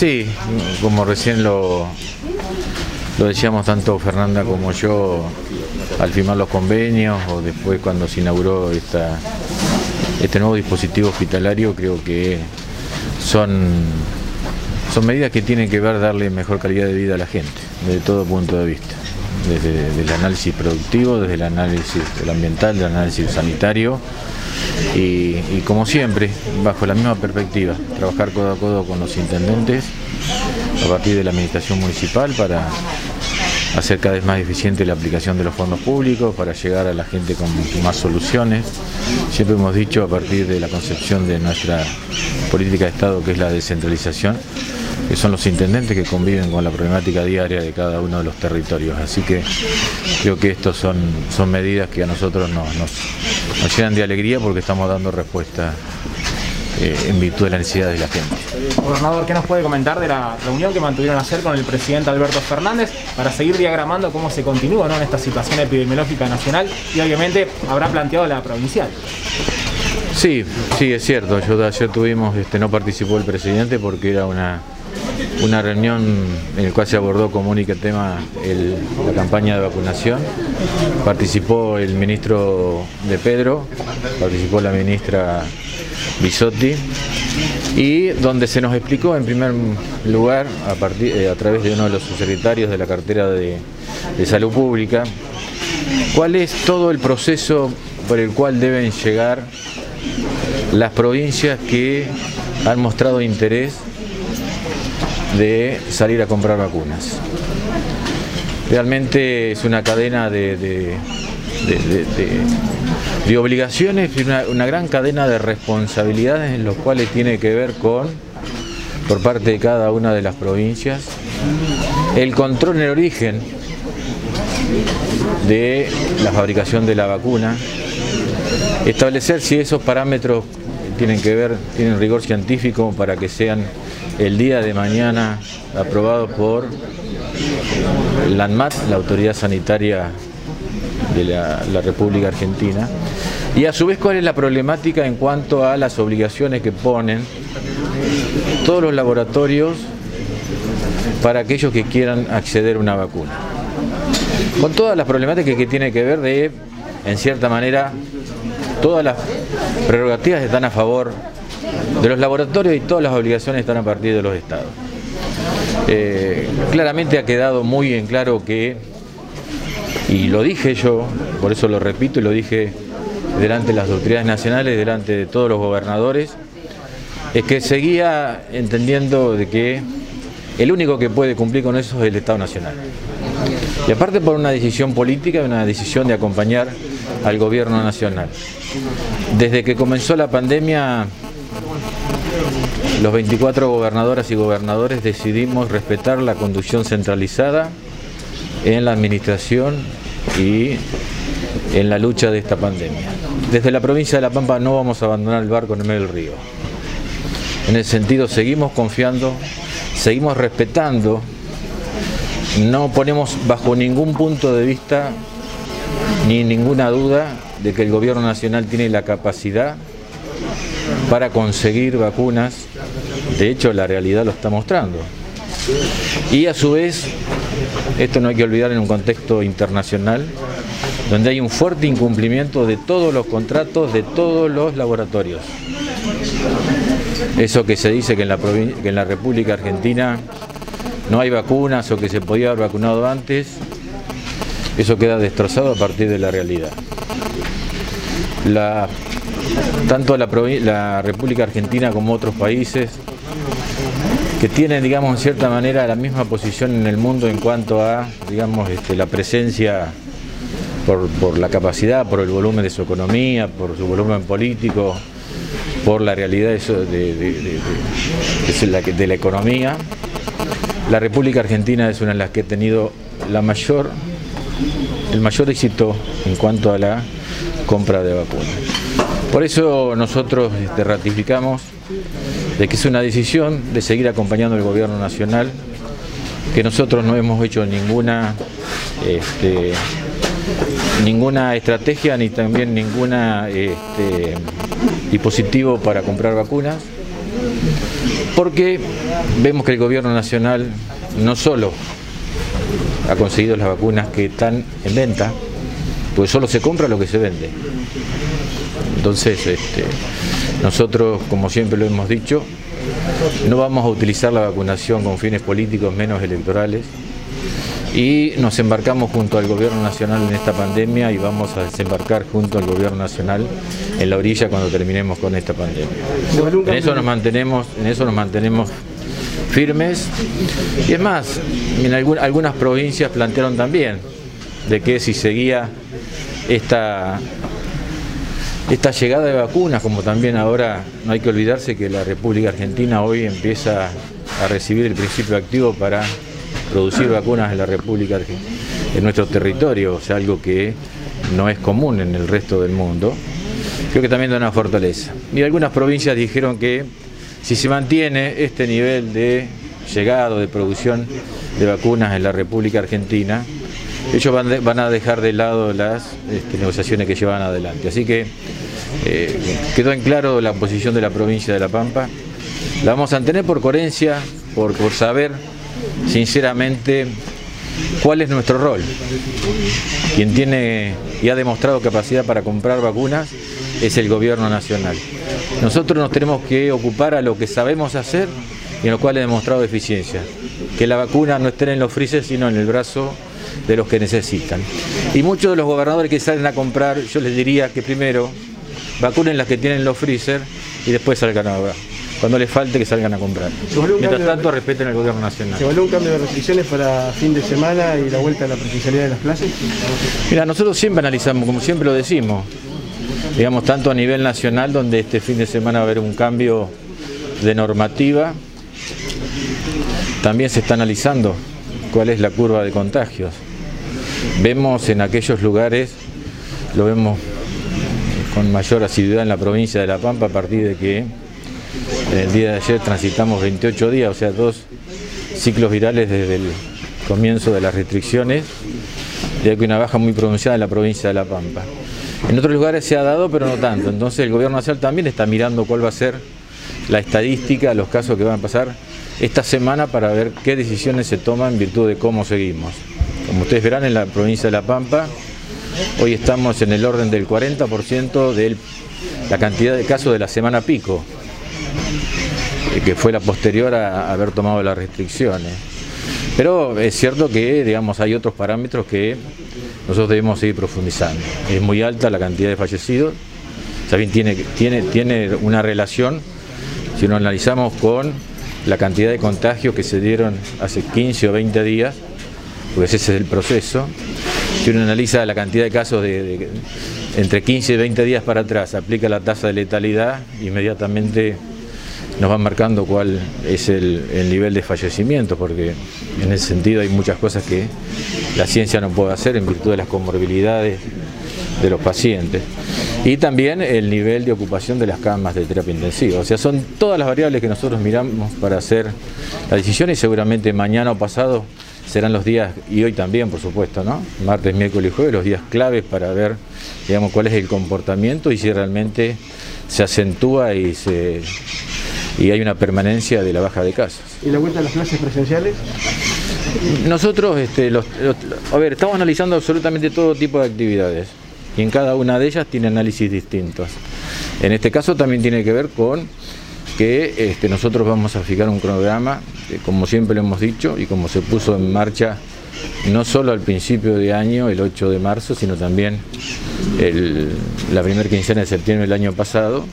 Sí, como recién lo, lo decíamos tanto Fernanda como yo al firmar los convenios o después cuando se inauguró esta, este nuevo dispositivo hospitalario, creo que son, son medidas que tienen que ver darle mejor calidad de vida a la gente, desde todo punto de vista, desde, el análisis productivo, desde el análisis ambiental, del análisis sanitario y, como siempre, bajo la misma perspectiva, trabajar codo a codo con los intendentes a partir de la administración municipal para hacer cada vez más eficiente la aplicación de los fondos públicos, para llegar a la gente con más soluciones. Siempre hemos dicho a partir de la concepción de nuestra política de Estado, que es la descentralización, que son los intendentes que conviven con la problemática diaria de cada uno de los territorios. Así que creo que estas son, son medidas que a nosotros nos, nos, llenan de alegría porque estamos dando respuesta eh, en virtud de la necesidad de la gente. Gobernador, ¿qué nos puede comentar de la reunión que mantuvieron ayer con el presidente Alberto Fernández para seguir diagramando cómo se continúa en esta situación epidemiológica nacional y obviamente habrá planteado la provincial? Sí, sí, es cierto. Yo, ayer tuvimos, este, no participó el presidente porque era una una reunión en la cual se abordó como único tema la campaña de vacunación. Participó el ministro de Pedro, participó la ministra Bisotti y donde se nos explicó en primer lugar, a, partir, eh, a través de uno de los subsecretarios de la cartera de, de Salud Pública, cuál es todo el proceso por el cual deben llegar las provincias que han mostrado interés de salir a comprar vacunas. Realmente es una cadena de, de, obligaciones y una, gran cadena de responsabilidades en los cuales tiene que ver con, por parte de cada una de las provincias, el control en el origen de la fabricación de la vacuna, establecer si esos parámetros tienen que ver, tienen rigor científico para que sean el día de mañana aprobado por la ANMAT, la Autoridad Sanitaria de la, República Argentina, y a su vez cuál es la problemática en cuanto a las obligaciones que ponen todos los laboratorios para aquellos que quieran acceder a una vacuna. Con todas las problemáticas que tiene que ver de, en cierta manera, todas las prerrogativas están a favor de los laboratorios y todas las obligaciones están a partir de los estados. Eh, claramente ha quedado muy en claro que, y lo dije yo, por eso lo repito y lo dije delante de las autoridades nacionales, delante de todos los gobernadores, es que seguía entendiendo de que el único que puede cumplir con eso es el Estado Nacional. Y aparte por una decisión política, una decisión de acompañar al gobierno nacional. Desde que comenzó la pandemia, los 24 gobernadoras y gobernadores decidimos respetar la conducción centralizada en la administración y en la lucha de esta pandemia. Desde la provincia de La Pampa no vamos a abandonar el barco en el medio del río. En ese sentido seguimos confiando, seguimos respetando, no ponemos bajo ningún punto de vista ni ninguna duda de que el gobierno nacional tiene la capacidad para conseguir vacunas. De hecho, la realidad lo está mostrando. Y a su vez, esto no hay que olvidar en un contexto internacional, donde hay un fuerte incumplimiento de todos los contratos de todos los laboratorios. Eso que se dice que en la, República Argentina no hay vacunas o que se podía haber vacunado antes, eso queda destrozado a partir de la realidad. La tanto la, República Argentina como otros países que tienen, digamos, en cierta manera la misma posición en el mundo en cuanto a, digamos, este, la presencia por, la capacidad, por el volumen de su economía, por su volumen político, por la realidad de, la, economía. La República Argentina es una de las que ha tenido el mayor éxito en cuanto a la compra de vacunas. Por eso nosotros este, ratificamos de que es una decisión de seguir acompañando al gobierno nacional, que nosotros no hemos hecho ninguna, este, ninguna estrategia ni también ninguna este, dispositivo para comprar vacunas. porque vemos que el gobierno nacional no solo ha conseguido las vacunas que están en venta, pues solo se compra lo que se vende. Entonces, este, nosotros, como siempre lo hemos dicho, no vamos a utilizar la vacunación con fines políticos menos electorales y nos embarcamos junto al gobierno nacional en esta pandemia y vamos a desembarcar junto al gobierno nacional en la orilla cuando terminemos con esta pandemia. En eso nos mantenemos, en eso nos mantenemos firmes y es más, algunas provincias plantearon también de que si seguía esta esta llegada de vacunas, como también ahora no hay que olvidarse que la República Argentina hoy empieza a recibir el principio activo para producir vacunas en la República Argentina, en nuestro territorio, o sea, algo que no es común en el resto del mundo, creo que también da una fortaleza. Y algunas provincias dijeron que si se mantiene este nivel de llegado, de producción de vacunas en la República Argentina, ellos van, a dejar de lado las este, negociaciones que llevan adelante. Así que eh, quedó en claro la posición de la provincia de La Pampa. La vamos a mantener por coherencia, por, saber sinceramente cuál es nuestro rol. Quien tiene y ha demostrado capacidad para comprar vacunas es el gobierno nacional. Nosotros nos tenemos que ocupar a lo que sabemos hacer y en lo cual he demostrado eficiencia. Que la vacuna no esté en los frises, sino en el brazo de los que necesitan. Y muchos de los gobernadores que salen a comprar, yo les diría que primero vacunen las que tienen los freezer y después salgan a ver cuando les falte que salgan a comprar. Mientras tanto, respeten al gobierno nacional. ¿Se evaluó un cambio de restricciones para fin de semana y la vuelta a la presencialidad de las clases? Mira, nosotros siempre analizamos, como siempre lo decimos, digamos, tanto a nivel nacional, donde este fin de semana va a haber un cambio de normativa, también se está analizando cuál es la curva de contagios. Vemos en aquellos lugares, lo vemos con mayor asiduidad en la provincia de La Pampa a partir de que el día de ayer transitamos 28 días, o sea, dos ciclos virales desde el comienzo de las restricciones, ya que una baja muy pronunciada en la provincia de La Pampa. En otros lugares se ha dado, pero no tanto. Entonces el gobierno nacional también está mirando cuál va a ser la estadística, los casos que van a pasar esta semana para ver qué decisiones se toman en virtud de cómo seguimos. Como ustedes verán, en la provincia de La Pampa, hoy estamos en el orden del 40% de la cantidad de casos de la semana pico, que fue la posterior a haber tomado las restricciones. Pero es cierto que digamos, hay otros parámetros que nosotros debemos seguir profundizando. Es muy alta la cantidad de fallecidos, también tiene, tiene, tiene una relación, si lo analizamos con la cantidad de contagios que se dieron hace 15 o 20 días, pues ese es el proceso. Si uno analiza la cantidad de casos de entre 15 y 20 días para atrás, aplica la tasa de letalidad, inmediatamente nos van marcando cuál es el, nivel de fallecimiento, porque en ese sentido hay muchas cosas que la ciencia no puede hacer en virtud de las comorbilidades de los pacientes. Y también el nivel de ocupación de las camas de terapia intensiva. O sea, son todas las variables que nosotros miramos para hacer la decisión y seguramente mañana o pasado serán los días, y hoy también por supuesto, ¿no? Martes, miércoles y jueves, los días claves para ver, digamos, cuál es el comportamiento y si realmente se acentúa y se y hay una permanencia de la baja de casos. ¿Y la vuelta a las clases presenciales? Nosotros, este, a ver, estamos analizando absolutamente todo tipo de actividades y en cada una de ellas tiene análisis distintos. En este caso también tiene que ver con que este, nosotros vamos a fijar un cronograma, como siempre lo hemos dicho y como se puso en marcha no solo al principio de año, el 8 de marzo, sino también la primera quincena de septiembre del año pasado,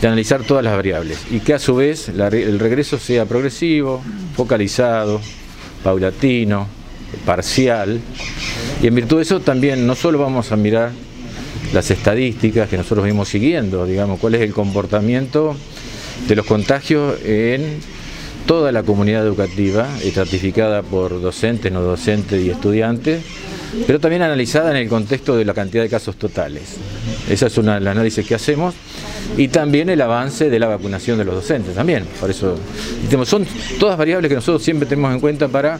de analizar todas las variables y que a su vez el regreso sea progresivo, focalizado, paulatino, parcial. Y en virtud de eso también no solo vamos a mirar las estadísticas que nosotros vimos siguiendo, digamos, cuál es el comportamiento de los contagios en toda la comunidad educativa, estratificada por docentes, no docentes y estudiantes, pero también analizada en el contexto de la cantidad de casos totales. Esa es una el análisis que hacemos y también el avance de la vacunación de los docentes también. Por eso, son todas variables que nosotros siempre tenemos en cuenta para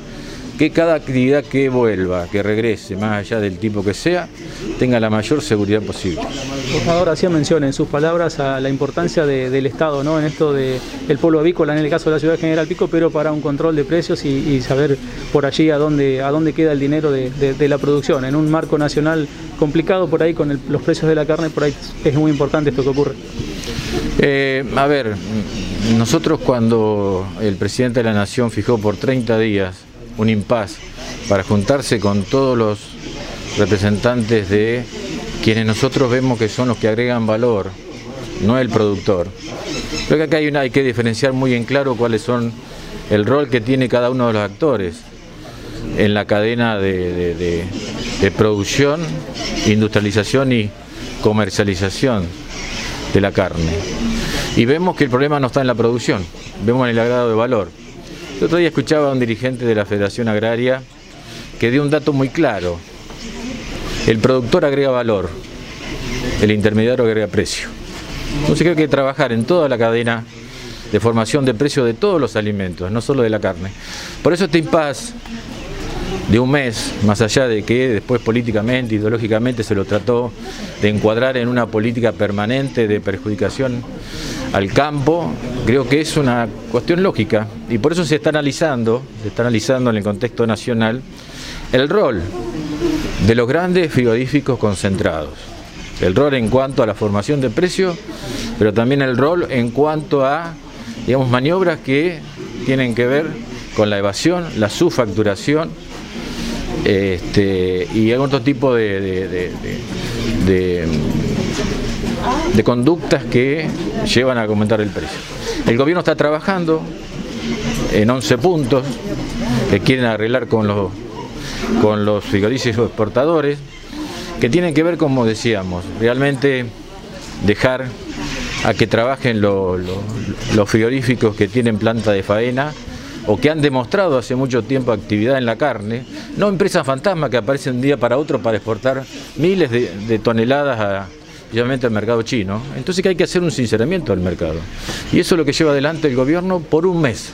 que cada actividad que vuelva, que regrese, más allá del tipo que sea, tenga la mayor seguridad posible. Por hacía mención en sus palabras a la importancia del Estado ¿no? en esto del pueblo avícola, en el caso de la ciudad de General Pico, pero para un control de precios y, saber por allí a dónde, a dónde queda el dinero de, la producción. En un marco nacional complicado por ahí con los precios de la carne, por ahí es muy importante esto que ocurre. Eh, a ver, nosotros cuando el presidente de la Nación fijó por 30 días un impas para juntarse con todos los representantes de quienes nosotros vemos que son los que agregan valor, no el productor. Creo que acá hay, una, hay que diferenciar muy en claro cuáles son el rol que tiene cada uno de los actores en la cadena de producción, industrialización y comercialización de la carne. Y vemos que el problema no está en la producción, vemos en el agrado de valor. El otro día escuchaba a un dirigente de la Federación Agraria que dio un dato muy claro. El productor agrega valor, el intermediario agrega precio. Entonces creo que hay que trabajar en toda la cadena de formación de precio de todos los alimentos, no solo de la carne. Por eso este impas de un mes, más allá de que después políticamente, ideológicamente se lo trató de encuadrar en una política permanente de perjudicación al campo, creo que es una cuestión lógica. Y por eso se está analizando, se está analizando en el contexto nacional el rol de los grandes frigoríficos concentrados, el rol en cuanto a la formación de precios, pero también el rol en cuanto a digamos maniobras que tienen que ver con la evasión, la subfacturación este, y hay otro tipo de, conductas que llevan a aumentar el precio. El gobierno está trabajando en 11 puntos que quieren arreglar con los, con los frigoríficos exportadores, que tienen que ver, como decíamos, realmente dejar a que trabajen los frigoríficos que tienen planta de faena o que han demostrado hace mucho tiempo actividad en la carne, no empresas fantasmas que aparecen de un día para otro para exportar miles de, toneladas a, obviamente al mercado chino. Entonces que hay que hacer un sinceramiento al mercado. Y eso es lo que lleva adelante el gobierno por un mes.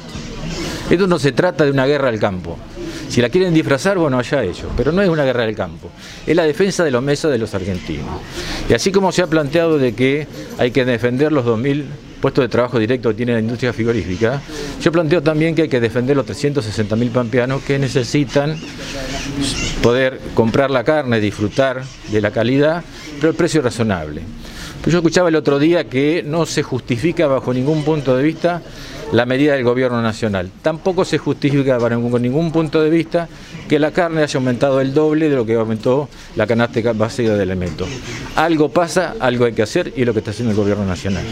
Esto no se trata de una guerra al campo. Si la quieren disfrazar, bueno, allá ellos, pero no es una guerra del campo, es la defensa de los mesas de los argentinos. Y así como se ha planteado de que hay que defender los 2.000 puestos de trabajo directo que tiene la industria frigorífica, yo planteo también que hay que defender los 360.000 pampeanos que necesitan poder comprar la carne, disfrutar de la calidad, pero el precio razonable. Yo escuchaba el otro día que no se justifica bajo ningún punto de vista la medida del gobierno nacional. Tampoco se justifica ningún, ningún punto de vista que la carne haya aumentado el doble de lo que aumentó la canasta básica de elementos. Algo pasa, algo hay que hacer y es lo que está haciendo el gobierno nacional.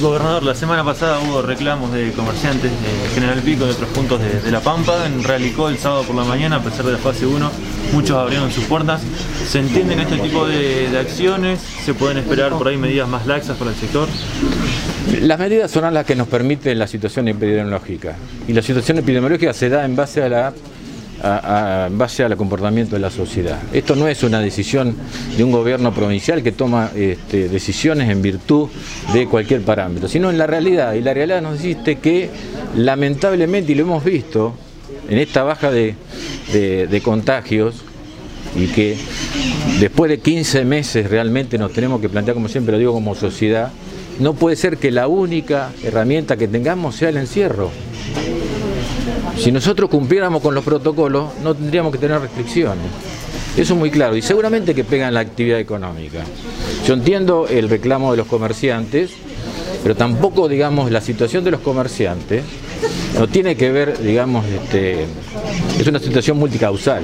Gobernador, la semana pasada hubo reclamos de comerciantes de General Pico de otros puntos de, La Pampa. En Realicó el sábado por la mañana, a pesar de la fase 1, muchos abrieron sus puertas. ¿Se entienden este tipo de acciones? ¿Se pueden esperar por ahí medidas más laxas para el sector? Las medidas son las que nos permiten la situación epidemiológica. Y la situación epidemiológica se da en base a la en base al comportamiento de la sociedad. Esto no es una decisión de un gobierno provincial que toma este, decisiones en virtud de cualquier parámetro, sino en la realidad. Y la realidad nos dice que lamentablemente, y lo hemos visto en esta baja de, de contagios, y que después de 15 meses realmente nos tenemos que plantear, como siempre lo digo, como sociedad, no puede ser que la única herramienta que tengamos sea el encierro. Si nosotros cumpliéramos con los protocolos, no tendríamos que tener restricciones. Eso es muy claro. Y seguramente que pegan la actividad económica. Yo entiendo el reclamo de los comerciantes, pero tampoco, digamos, la situación de los comerciantes no tiene que ver, digamos, este, es una situación multicausal.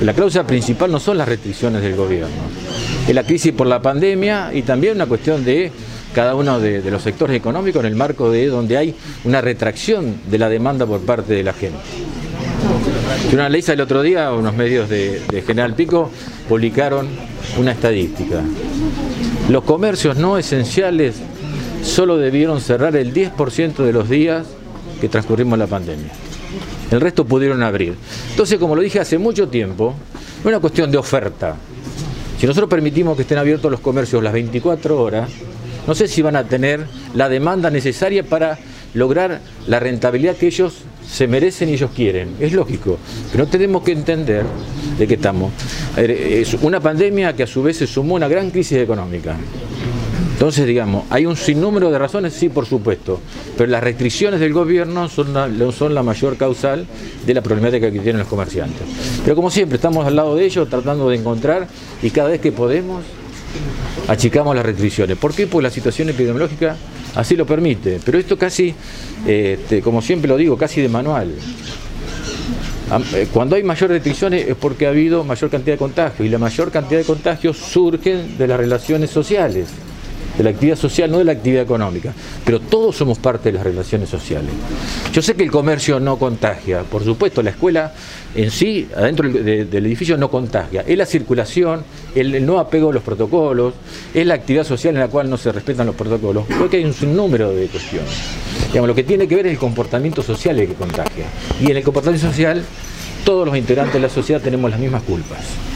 La causa principal no son las restricciones del gobierno, es la crisis por la pandemia y también una cuestión de cada uno de, los sectores económicos en el marco de donde hay una retracción de la demanda por parte de la gente. Yo una ley el otro día, unos medios de, General Pico publicaron una estadística. Los comercios no esenciales solo debieron cerrar el 10% de los días que transcurrimos la pandemia. El resto pudieron abrir. Entonces, como lo dije hace mucho tiempo, es una cuestión de oferta. Si nosotros permitimos que estén abiertos los comercios las 24 horas, no sé si van a tener la demanda necesaria para lograr la rentabilidad que ellos se merecen y ellos quieren, es lógico, pero tenemos que entender de qué estamos. Es una pandemia que a su vez se sumó a una gran crisis económica. Entonces, digamos, hay un sinnúmero de razones, sí, por supuesto, pero las restricciones del gobierno son la, son la mayor causal de la problemática que tienen los comerciantes. Pero como siempre, estamos al lado de ellos tratando de encontrar y cada vez que podemos achicamos las restricciones. ¿Por qué? Porque la situación epidemiológica así lo permite. Pero esto casi, este, como siempre lo digo, casi de manual. Eh, cuando hay mayor restricciones es porque ha habido mayor cantidad de contagios y la mayor cantidad de contagios surgen de las relaciones sociales de la actividad social, no de la actividad económica. Pero todos somos parte de las relaciones sociales. Yo sé que el comercio no contagia, por supuesto, la escuela en sí, adentro del edificio, no contagia. Es la circulación, el, no apego a los protocolos, es la actividad social en la cual no se respetan los protocolos. Creo que hay un sinnúmero de cuestiones. Lo que tiene que ver es el comportamiento social el que contagia. Y en el comportamiento social, todos los integrantes de la sociedad tenemos las mismas culpas.